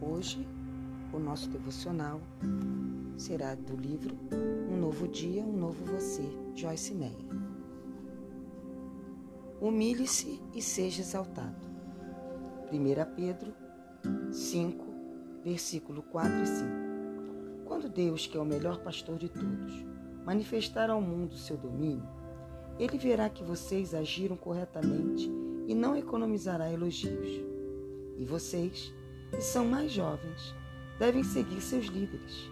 Hoje, o nosso devocional será do livro Um Novo Dia, Um Novo Você, Joyce Meyer. Humilhe-se e seja exaltado. 1 Pedro 5, versículo 4 e 5. Quando Deus, que é o melhor pastor de todos, manifestar ao mundo seu domínio, ele verá que vocês agiram corretamente e não economizará elogios. E vocês, que são mais jovens, devem seguir seus líderes.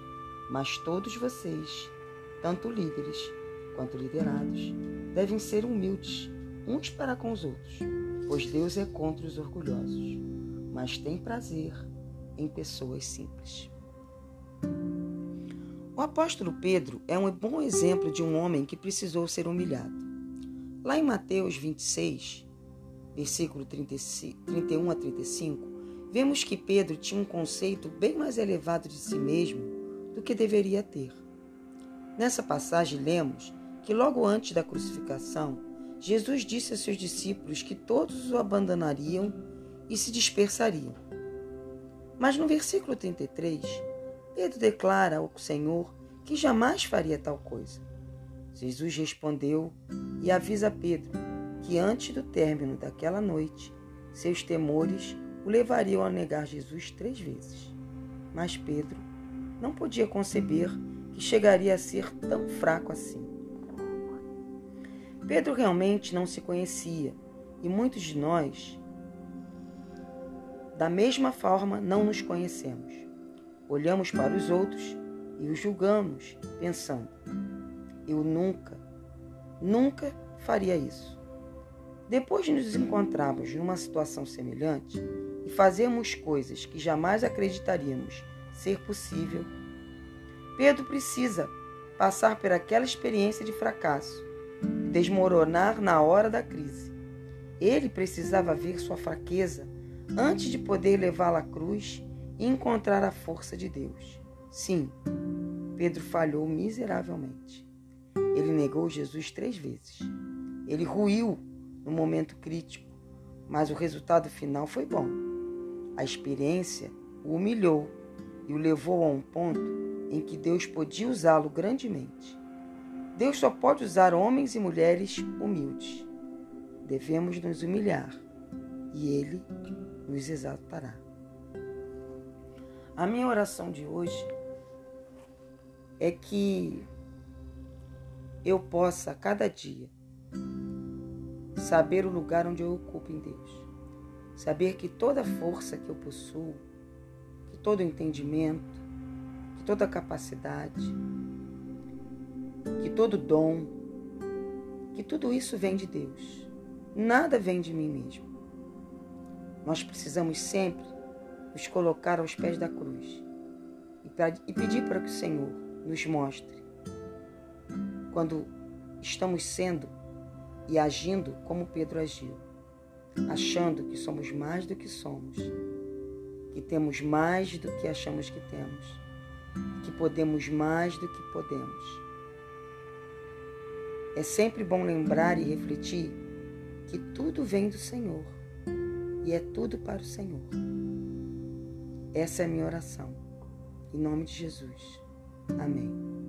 Mas todos vocês, tanto líderes quanto liderados, devem ser humildes uns para com os outros, pois Deus é contra os orgulhosos, mas tem prazer em pessoas simples. O apóstolo Pedro é um bom exemplo de um homem que precisou ser humilhado. Lá em Mateus 26, versículo 31 a 35, vemos que Pedro tinha um conceito bem mais elevado de si mesmo do que deveria ter. Nessa passagem, lemos que logo antes da crucificação, Jesus disse a seus discípulos que todos o abandonariam e se dispersariam. Mas no versículo 33, Pedro declara ao Senhor que jamais faria tal coisa. Jesus respondeu e avisa Pedro que antes do término daquela noite, seus temores o levariam a negar Jesus três vezes. Mas Pedro não podia conceber que chegaria a ser tão fraco assim. Pedro realmente não se conhecia e muitos de nós, da mesma forma, não nos conhecemos. Olhamos para os outros e os julgamos, pensando: eu nunca, nunca faria isso. Depois de nos encontrarmos numa situação semelhante e fazermos coisas que jamais acreditaríamos ser possível, Pedro precisa passar por aquela experiência de fracasso, desmoronar na hora da crise. Ele precisava ver sua fraqueza antes de poder levá-la à cruz e encontrar a força de Deus. Sim, Pedro falhou miseravelmente. Ele negou Jesus três vezes. Ele ruiu no momento crítico, mas o resultado final foi bom. A experiência o humilhou e o levou a um ponto em que Deus podia usá-lo grandemente. Deus só pode usar homens e mulheres humildes. Devemos nos humilhar e Ele nos exaltará. A minha oração de hoje é que eu possa, a cada dia, saber o lugar onde eu ocupo em Deus. Saber que toda força que eu possuo, que todo entendimento, que toda capacidade, que todo dom, que tudo isso vem de Deus. Nada vem de mim mesmo. Nós precisamos sempre nos colocar aos pés da cruz e pedir para que o Senhor nos mostre quando estamos sendo e agindo como Pedro agiu, achando que somos mais do que somos, que temos mais do que achamos que temos, que podemos mais do que podemos. É sempre bom lembrar e refletir que tudo vem do Senhor e é tudo para o Senhor. Essa é a minha oração. Em nome de Jesus. Amém.